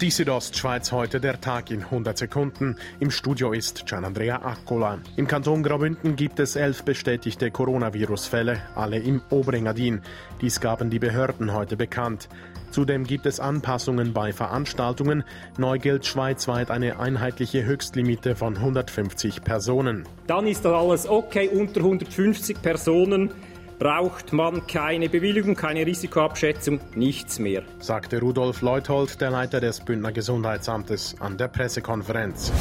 Die Südostschweiz heute der Tag in 100 Sekunden. Im Studio ist Gianandrea Accola. Im Kanton Graubünden gibt es elf bestätigte Coronavirus-Fälle, alle im Oberengadin. Dies gaben die Behörden heute bekannt. Zudem gibt es Anpassungen bei Veranstaltungen. Neu gilt schweizweit eine einheitliche Höchstlimite von 150 Personen. Dann ist das alles okay unter 150 Personen braucht man keine Bewilligung, keine Risikoabschätzung, nichts mehr. Sagte Rudolf Leuthold, der Leiter des Bündner Gesundheitsamtes, an der Pressekonferenz.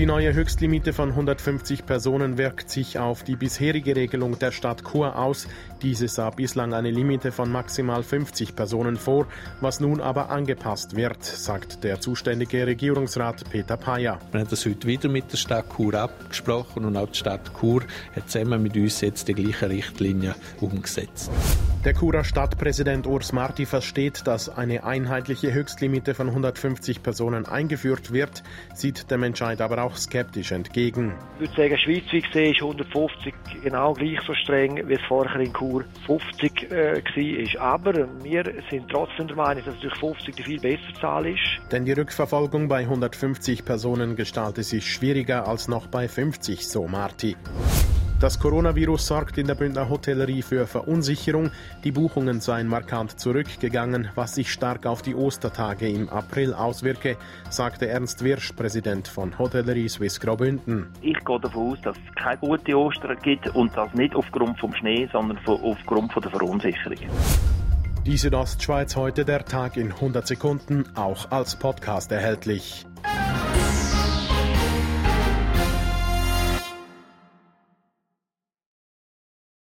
Die neue Höchstlimite von 150 Personen wirkt sich auf die bisherige Regelung der Stadt Chur aus. Diese sah bislang eine Limite von maximal 50 Personen vor, was nun aber angepasst wird, sagt der zuständige Regierungsrat Peter Payer. Wir haben das heute wieder mit der Stadt Chur abgesprochen und auch die Stadt Chur hat zusammen mit uns jetzt die gleichen Richtlinien umgesetzt. Der Churer Stadtpräsident Urs Marti versteht, dass eine einheitliche Höchstlimite von 150 Personen eingeführt wird, sieht dem Entscheid aber auch skeptisch entgegen. Ich würde sagen, schweizweit gesehen ist 150 genau gleich so streng, wie es vorher in Chur 50 äh, war. Aber wir sind trotzdem der Meinung, dass natürlich 50 die viel bessere Zahl ist. Denn die Rückverfolgung bei 150 Personen gestaltet sich schwieriger als noch bei 50, so Marti. Das Coronavirus sorgt in der Bündner Hotellerie für Verunsicherung. Die Buchungen seien markant zurückgegangen, was sich stark auf die Ostertage im April auswirke, sagte Ernst Wirsch, Präsident von Hotellerie Swiss Graubünden. Ich gehe davon aus, dass es keine gute Ostern gibt und das nicht aufgrund vom Schnee, sondern aufgrund der Verunsicherung. Die Südostschweiz heute der Tag in 100 Sekunden, auch als Podcast erhältlich.